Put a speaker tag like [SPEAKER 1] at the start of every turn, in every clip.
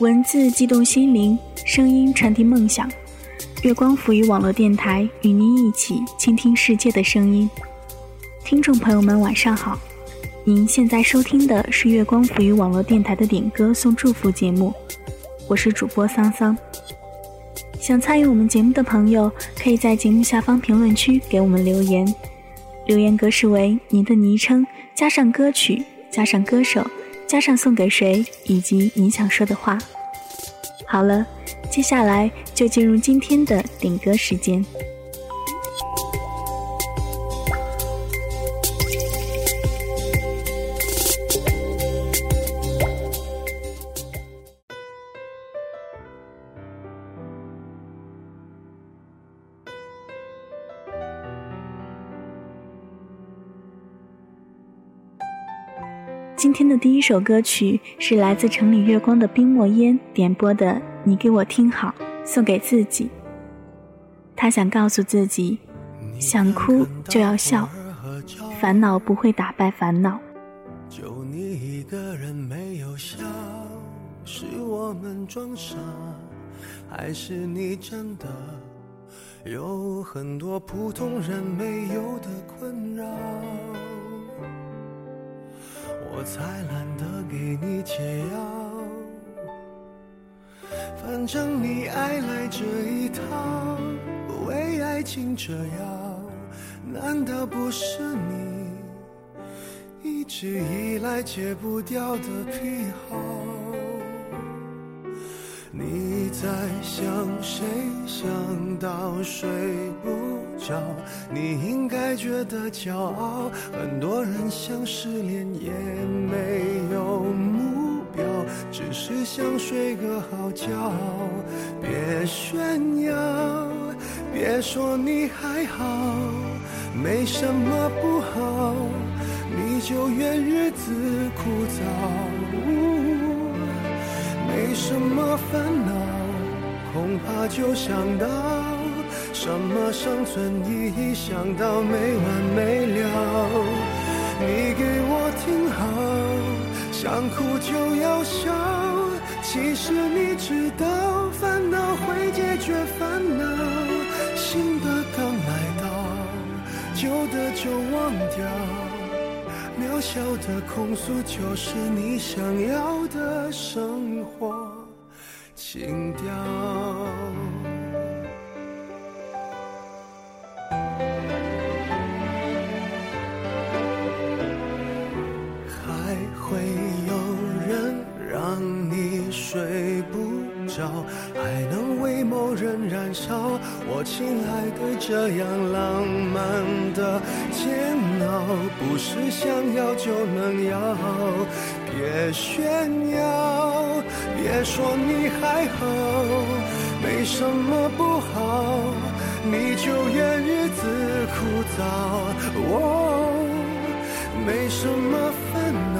[SPEAKER 1] 文字激动心灵，声音传递梦想。月光浮语网络电台与您一起倾听世界的声音。听众朋友们，晚上好！您现在收听的是月光浮语网络电台的点歌送祝福节目，我是主播桑桑。想参与我们节目的朋友，可以在节目下方评论区给我们留言，留言格式为您的昵称加上歌曲加上歌手。加上送给谁，以及你想说的话。好了，接下来就进入今天的点歌时间。第一首歌曲是来自城里月光的冰墨烟点播的《你给我听好》，送给自己。他想告诉自己，想哭就要笑，烦恼不会打败烦恼。
[SPEAKER 2] 就你一个人没有笑，是我们装傻，还是你真的有很多普通人没有的困扰？我才懒得给你解药，反正你爱来这一套，为爱情折腰，难道不是你一直以来戒不掉的癖好？你在想谁？想到睡不。你应该觉得骄傲。很多人想失恋也没有目标，只是想睡个好觉。别炫耀，别说你还好，没什么不好，你就怨日子枯燥。没什么烦恼，恐怕就想到。什么生存意义？想到没完没了。你给我听好，想哭就要笑。其实你知道，烦恼会解决烦恼。新的刚来到，旧的就忘掉。渺小的控诉，就是你想要的生活情调。睡不着，还能为某人燃烧我亲爱的，这样浪漫的煎熬，不是想要就能要。别炫耀，别说你还好，没什么不好，你就怨日子枯燥。哦，没什么烦恼，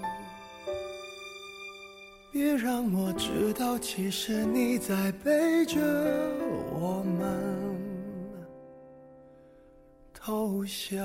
[SPEAKER 2] 别让我知道，其实你在背着我们偷笑。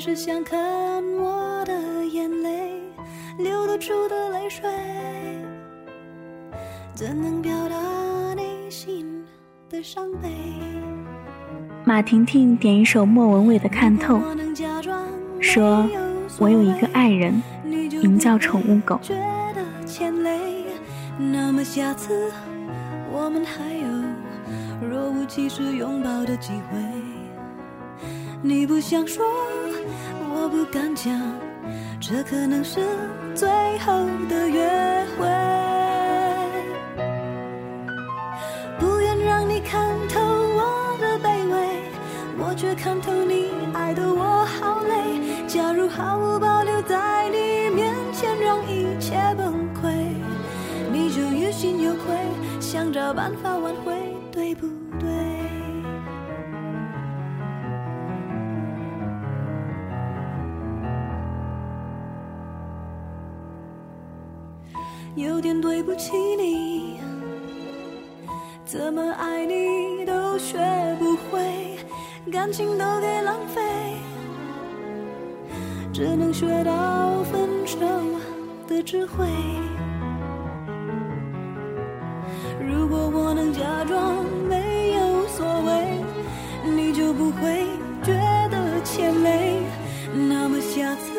[SPEAKER 3] 是想看我的眼泪流露出的泪水？怎能表达内心的伤悲？
[SPEAKER 1] 马婷婷点一首莫文蔚的《看透》，说：“我有一个爱人，名叫宠物狗。”
[SPEAKER 3] 那么下次我们还有？若无其事拥抱的机会，你不想说，我不敢讲，这可能是最后的约会。不愿让你看透我的卑微，我却看透你爱的我好累。假如毫无保留在你面前让一切崩溃，你就于心有愧，想找办法挽回。对不起你，怎么爱你都学不会，感情都给浪费，只能学到分手的智慧。如果我能假装没有所谓，你就不会觉得欠累。那么下次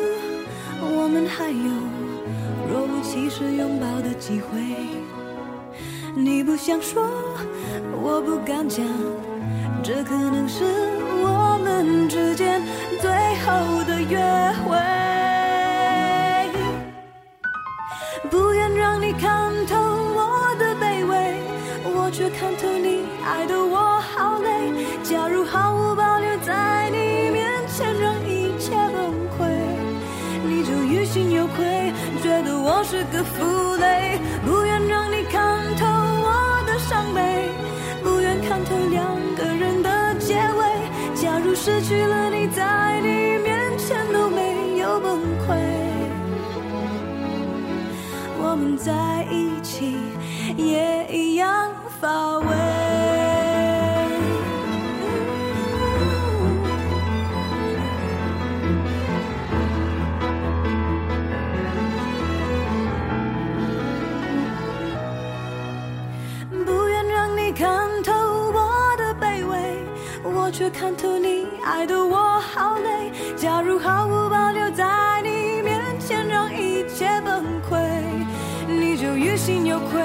[SPEAKER 3] 我们还有若无其事拥抱的机会。你不想说，我不敢讲，这可能是我们之间最后的约会。不愿让你看透我的卑微，我。却看透你爱的我好累。假如毫无保留在你面是个负累。不愿让你看透我的伤悲，不愿看透两个人的结尾。假如失去了你，在你面前都没有崩溃，我们在一起也一样。却看透你爱的我好累。假如毫无保留在你面前让一切崩溃，你就于心有愧。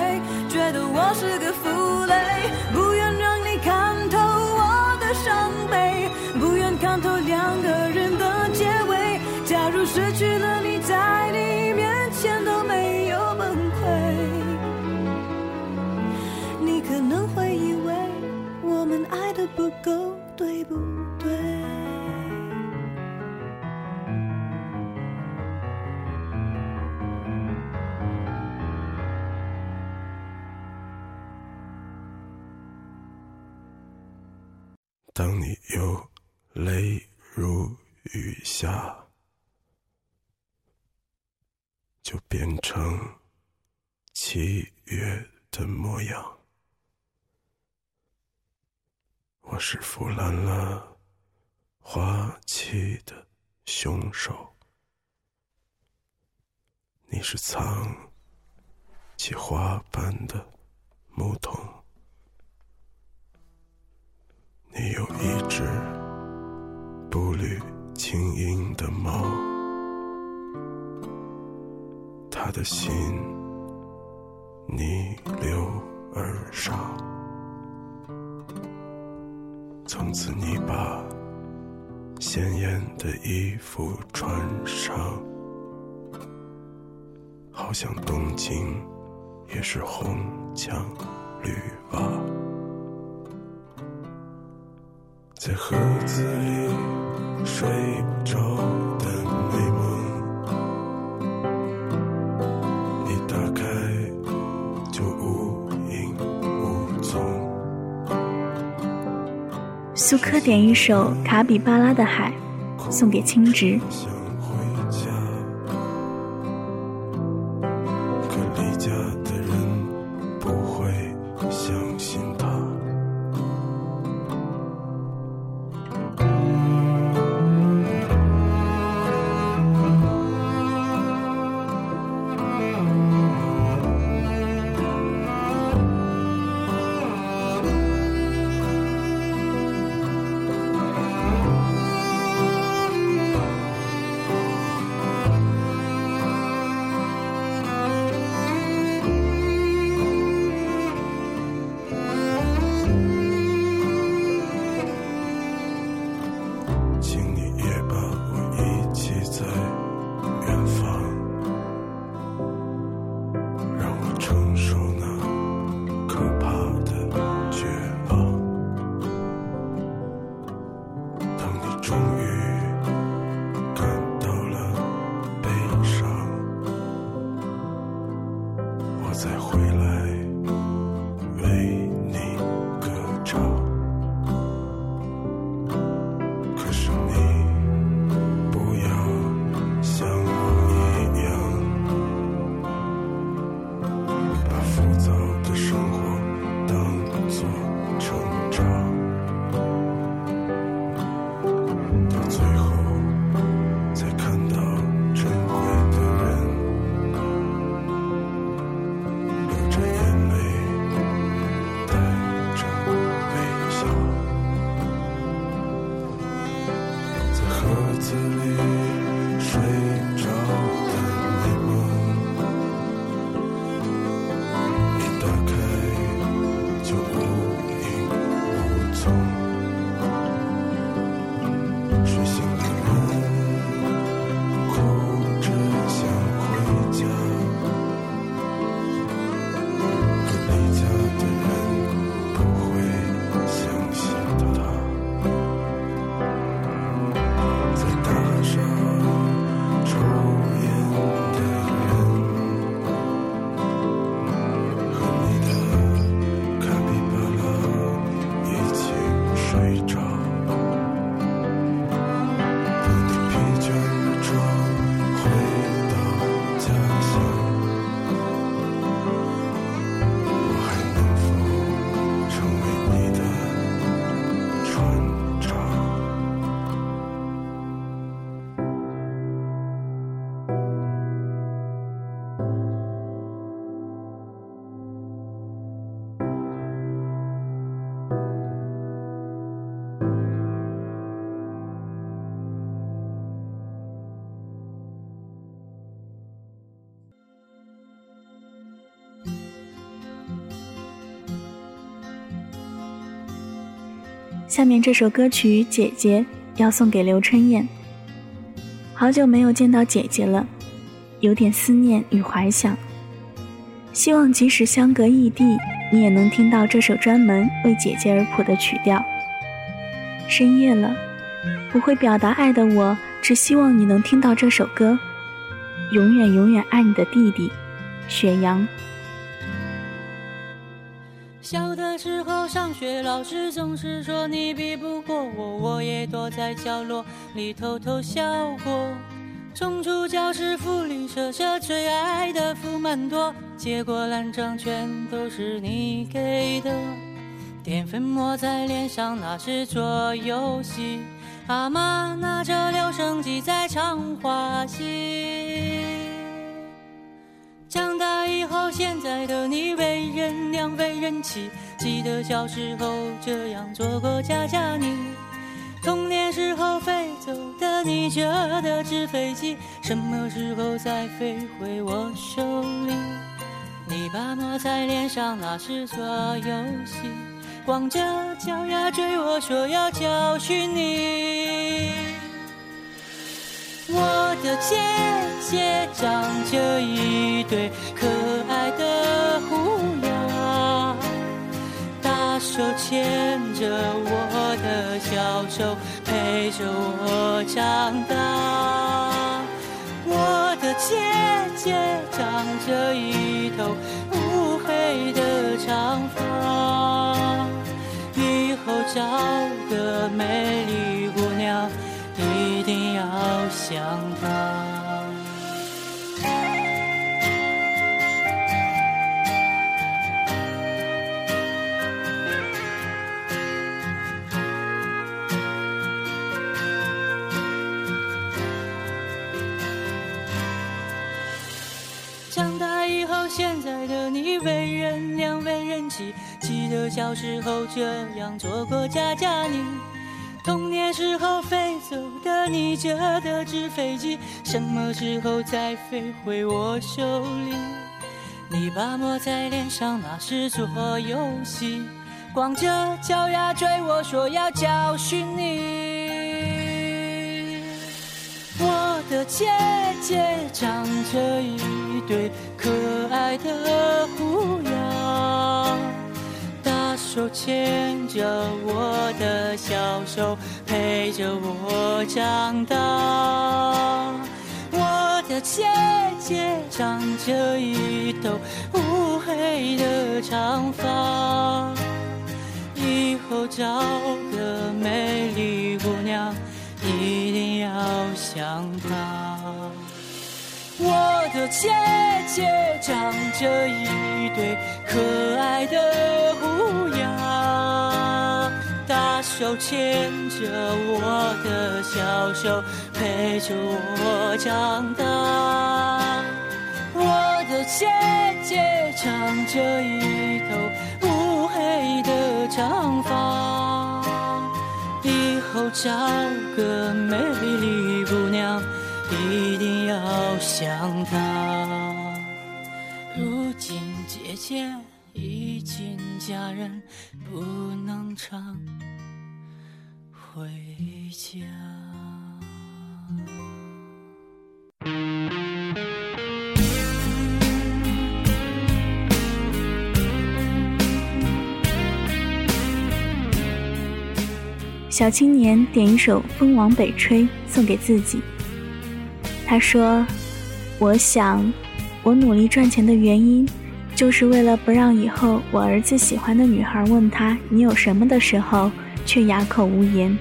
[SPEAKER 3] 觉得我是个负累，不愿让你看透我的伤悲，不愿看透两个人的结尾。假如失去了你，在你面前都没有崩溃，你可能会以为我们爱的不够，
[SPEAKER 2] 泪如雨下，就变成七月的模样。我是腐烂了花期的凶手，你是藏起花瓣的牧童。你有一只步履轻盈的猫，它的心逆流而上。
[SPEAKER 4] 从此你把鲜艳的衣服穿上，好像东京也是红墙绿瓦，在盒子里睡不着的美梦。
[SPEAKER 5] 苏柯点一首《卡比巴拉的海》，送给青植。子里睡下面这首歌曲《姐姐》要送给刘春燕。好久没有见到姐姐了，有点思念与怀想。希望即使相隔异地，你也能听到这首专门为姐姐而谱的曲调。深夜了，不会表达爱的我，只希望你能听到这首歌。永远永远爱你的弟弟，雪阳。
[SPEAKER 6] 的时候上学，老师总是说你比不过我，我也躲在角落里偷偷笑过。冲出教室，福利社社最爱的福满多，结果烂账全都是你给的。淀粉抹在脸上，那是做游戏。阿妈拿着留声机在唱花戏。长大以后，现在的你为人娘，为人妻。记得小时候这样做过家家你。童年时候飞走的你折的纸飞机，什么时候再飞回我手里？你把抹在脸上，那是做游戏。光着脚丫追我说要教训你。我的姐姐长着一对可手牵着我的小手，陪着我长大。我的姐姐长着一头乌黑的长发，以后找个美丽姑娘，一定要像她。为人娘，为人妻。记得小时候这样做过家家你。童年时候飞走的你折的纸飞机，什么时候再飞回我手里？你把抹在脸上，那是做游戏。光着脚丫追我说要教训你。的姐姐长着一对可爱的虎牙，大手牵着我的小手，陪着我长大。我的姐姐长着一头乌黑的长发，以后找个美丽姑娘。一定要想他。我的姐姐长着一对可爱的虎牙，大手牵着我的小手，陪着我长大。我的姐姐长着一头乌黑的长发。以后找个美丽，要像她。如今姐姐已经嫁人，不能常回家。
[SPEAKER 1] 小青年点一首《风往北吹》送给自己。他说：“我想，我努力赚钱的原因，就是为了不让以后我儿子喜欢的女孩问他你有什么的时候，却哑口无言。”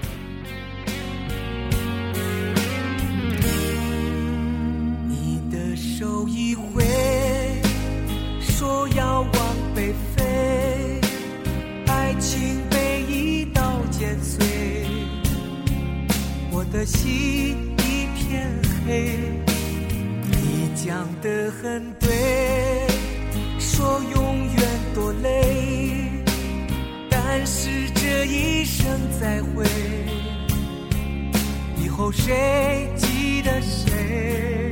[SPEAKER 7] 有谁记得谁？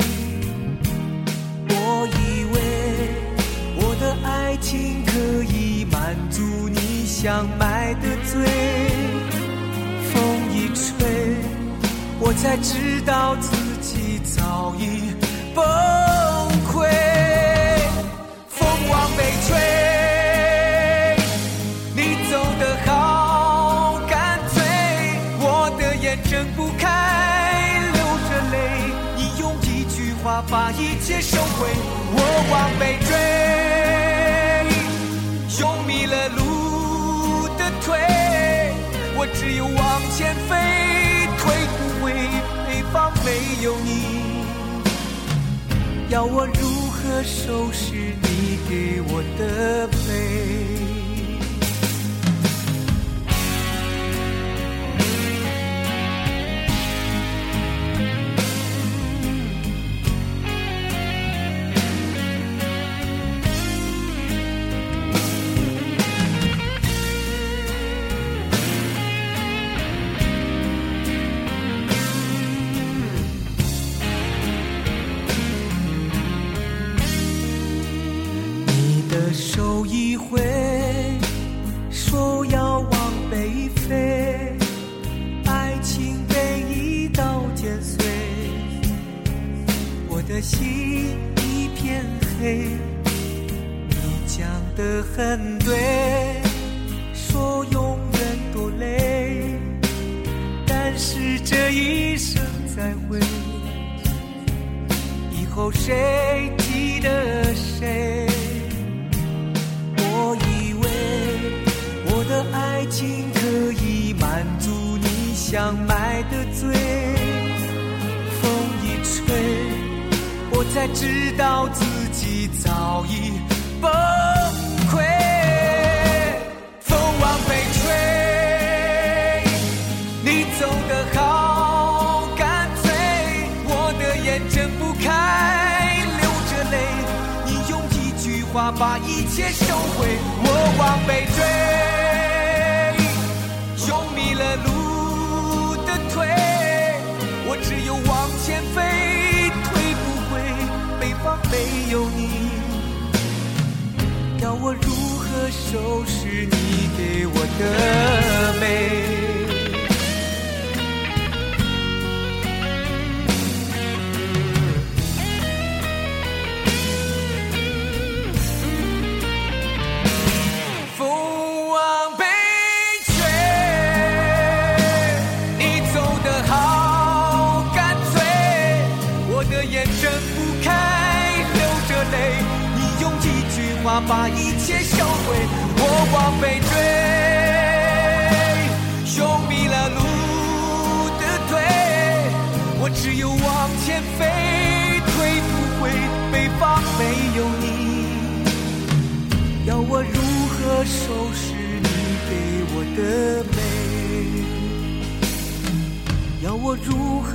[SPEAKER 7] 我以为我的爱情可以满足你想买的醉，风一吹，我才知道自己早已崩回。我往北追，用迷了路的腿，我只有往前飞，退不回北方没有你。要我如何收拾你给我的悲？一句话把一切收回，我往北追，用迷了路的腿，我只有往前飞。退不回。北方没有你，要我如何收拾你给我的美？把一切销毁，我往北追，用迷了路的腿，我只有往前飞，退不回北方没有你，要我如何收拾你给我的美？要我如何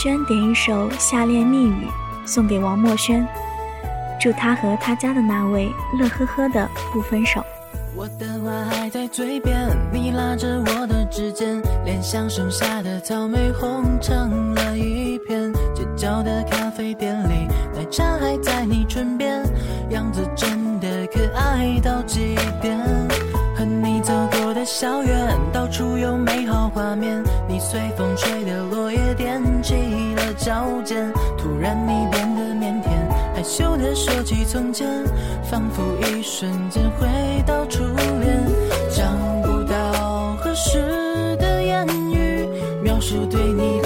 [SPEAKER 1] 轩点一首《夏恋密语》送给王墨轩，祝他和他家的那位乐呵呵的不分手。
[SPEAKER 8] 我的话还在嘴边，你拉着我的指尖，脸上剩下的草莓红橙说起从前，仿佛一瞬间回到初恋。找不到合适的言语描述对你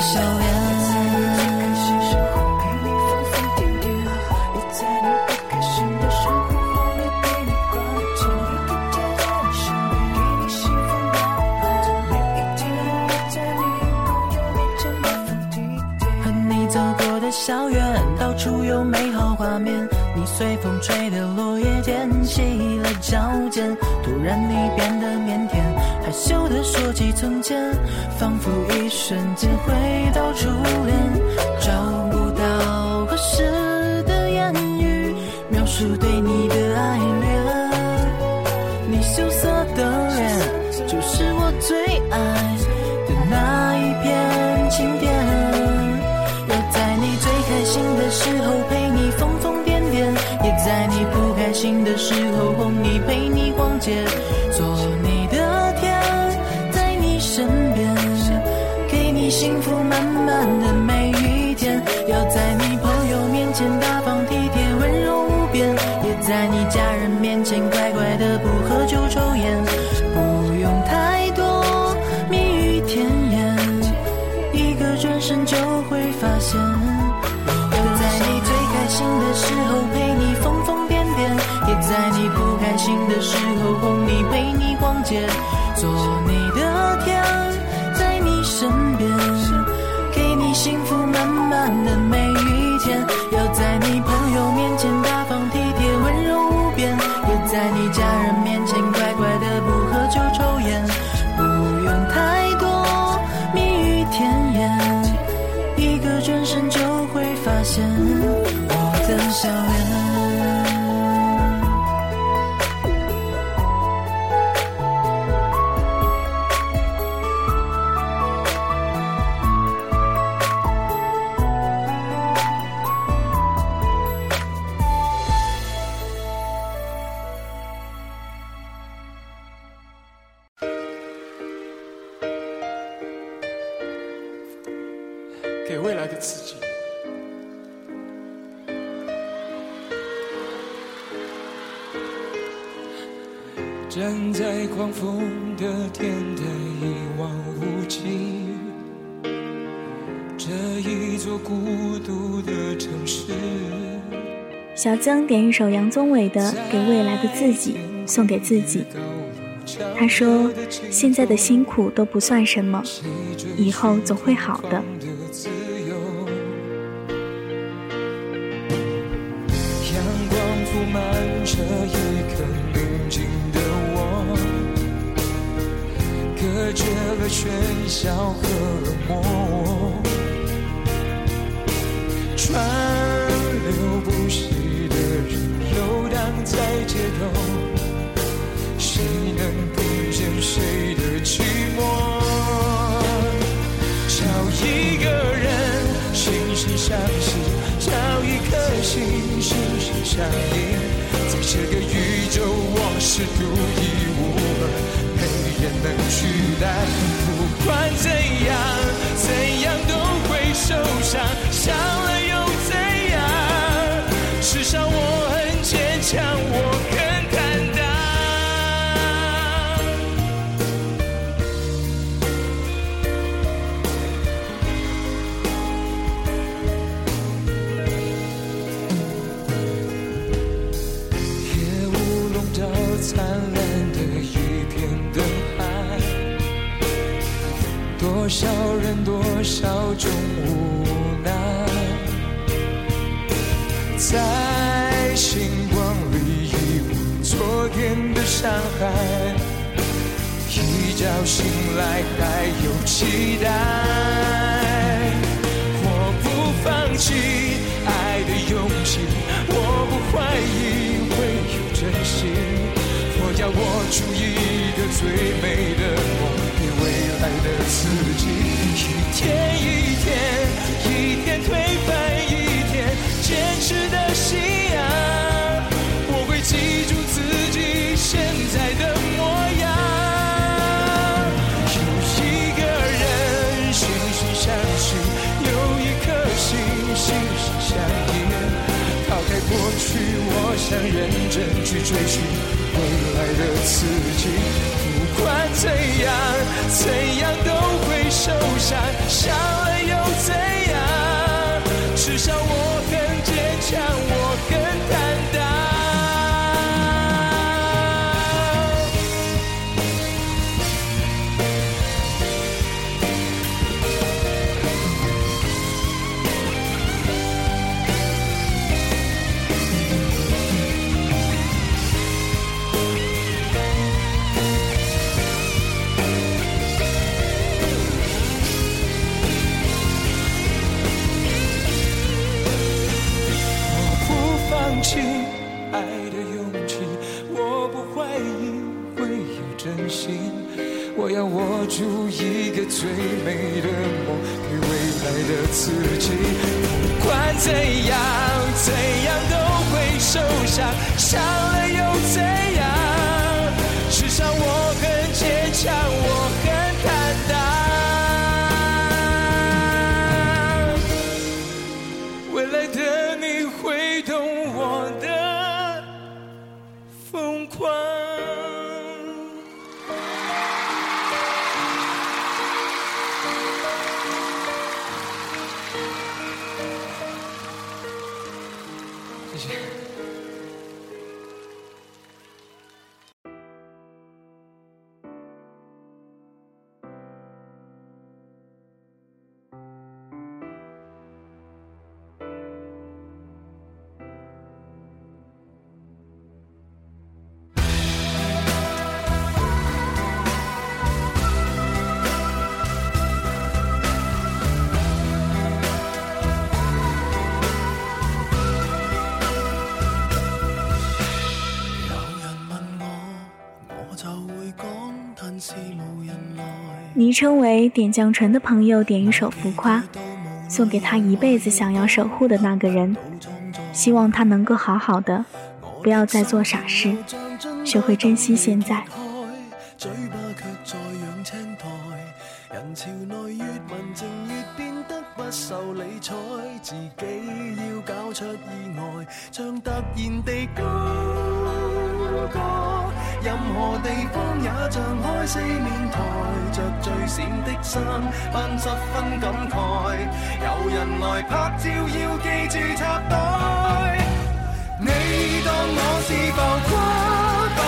[SPEAKER 8] 笑脸。和你走过的校园，到处有美好画面。你随风吹的落叶，踮起了脚尖。突然你变得腼腆，害羞的说起从前，仿佛一瞬间回到初恋。找不到合适的言语描述对你的爱恋，你羞涩的脸，就是我最爱的那一片晴天。我在你最开心的时候陪你疯疯癫癫，也。在你不开心的时候，哄你陪你逛街，幸福在你家人面前乖乖的不喝酒抽烟，不用太多蜜语甜言。一个转身就会发现我的笑脸。
[SPEAKER 1] 曾点一首杨宗纬的《给未来的自己》，送给自己。他说：“现在的辛苦都不算什么，以后总会好的。”
[SPEAKER 9] 阳光铺满这一刻宁静的我，隔绝了喧嚣和冷漠，川流不息在街头，谁能听见谁的寂寞？找一个人惺惺相惜，找一颗心心心相印，在这个宇宙我是独一无二，没人能取代。不管怎样，多少种无奈，在星光里遗忘昨天的伤害，一觉醒来还有期待。我不放弃爱的勇气，我不怀疑会有真心。我要握住一个最美的梦，来的自己。一天一天，一天推翻一天，坚持的信仰，我会记住自己现在的模样。有一个人惺惺相惜，有一颗心心心相印。抛开过去，我想认真去追寻未来的自己。不管怎样，怎样都会受伤，伤了又怎样？
[SPEAKER 1] 昵称为点绛唇的朋友点一首《浮夸》，送给他一辈子想要守护的那个人，希望他能够好好的，不要再做傻事，学会珍惜现在。
[SPEAKER 2] 受理睬，自己要搞出意外，像突然地高歌任何地方也像开四面台，着最闪的衫，扮十分感慨。有人来拍照，要记住插袋。你当我是浮夸吧，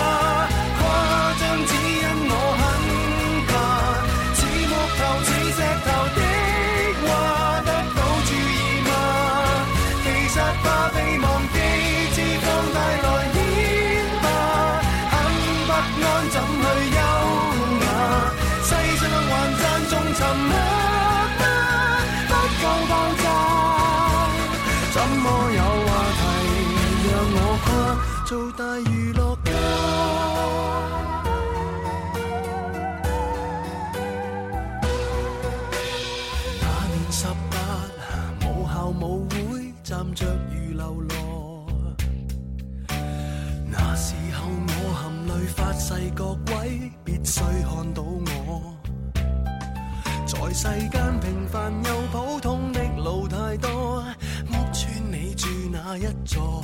[SPEAKER 2] 怎去优雅？世上还赞颂沉默吗？不够爆炸，怎么有话题让我夸？做大看到我。在世間平凡又普通的路太多，屋村你住哪一座？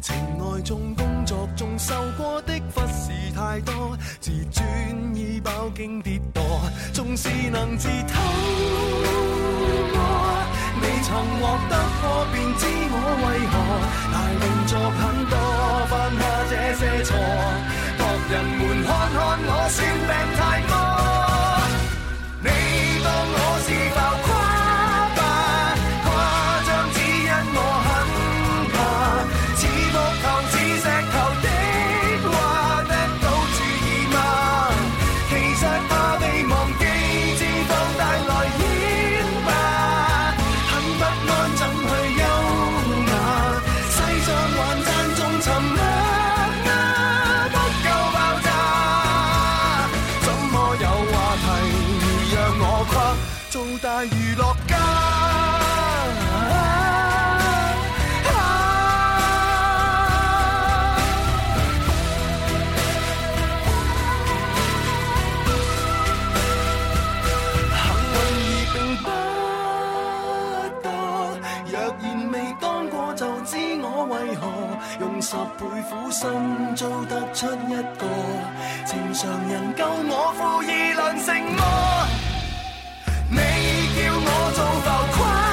[SPEAKER 2] 情愛中、工作中受過的忽视太多，自尊已飽經跌堕。纵是能自偷過。未曾獲得過，便知我為何大动作很多，犯下這些錯，博人们看看我算病太多。你当我是個正常人够我負二论成魔。你叫我做浮夸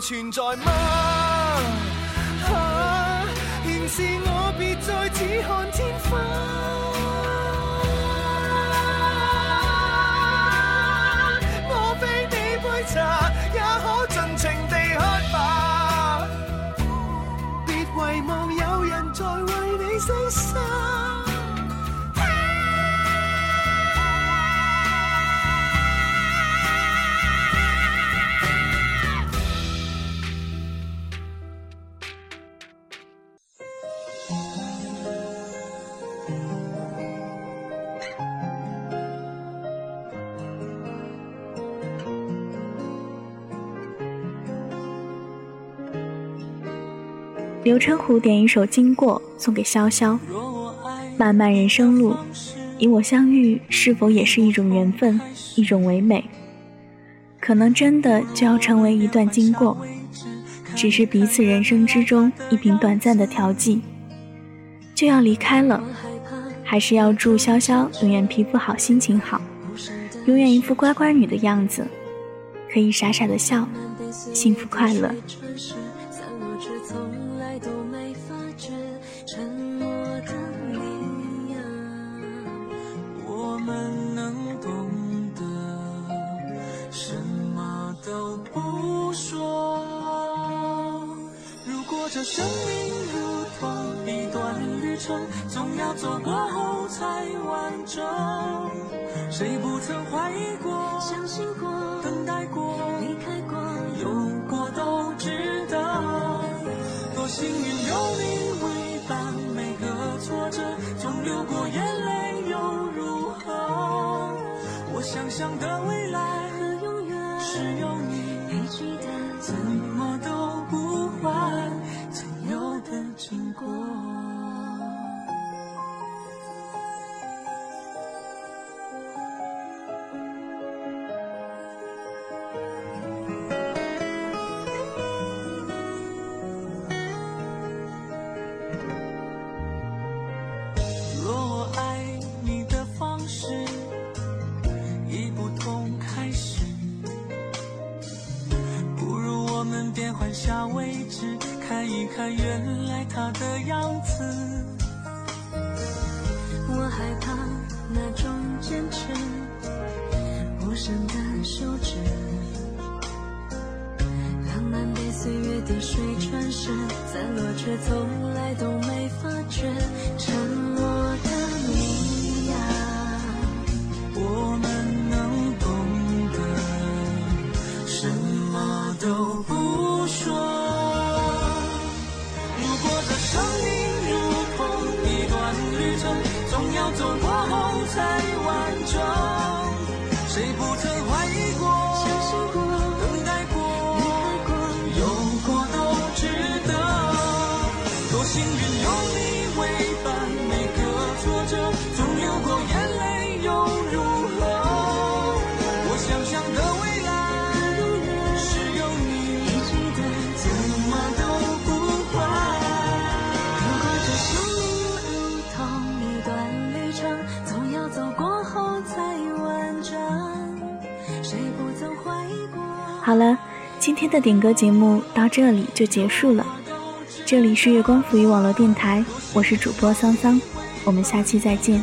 [SPEAKER 2] 存在吗？啊，現是我別再只看天花。我非你杯茶，也可盡情地喝吧。別遺忘有人在為你犧牲。
[SPEAKER 1] 刘春虎点一首《经过》送给潇潇。漫漫人生路，你我相遇是否也是一种缘分，一种唯美？可能真的就要成为一段经过，只是彼此人生之中一瓶短暂的调剂，就要离开了。还是要祝潇潇永远皮肤好，心情好，永远一副乖乖女的样子，可以傻傻的笑，幸福快乐。
[SPEAKER 10] 生命如同一段旅程，总要走过后才完整。谁不曾怀疑过、
[SPEAKER 3] 相信过、
[SPEAKER 10] 等待过、
[SPEAKER 3] 离开过、
[SPEAKER 10] 有过都值得。多幸运有你为伴，每个挫折总流过眼泪又如何？我想象的未看原来他的样子，
[SPEAKER 1] 好了，今天的点歌节目到这里就结束了。这里是月光浮语网络电台，我是主播桑桑，我们下期再见。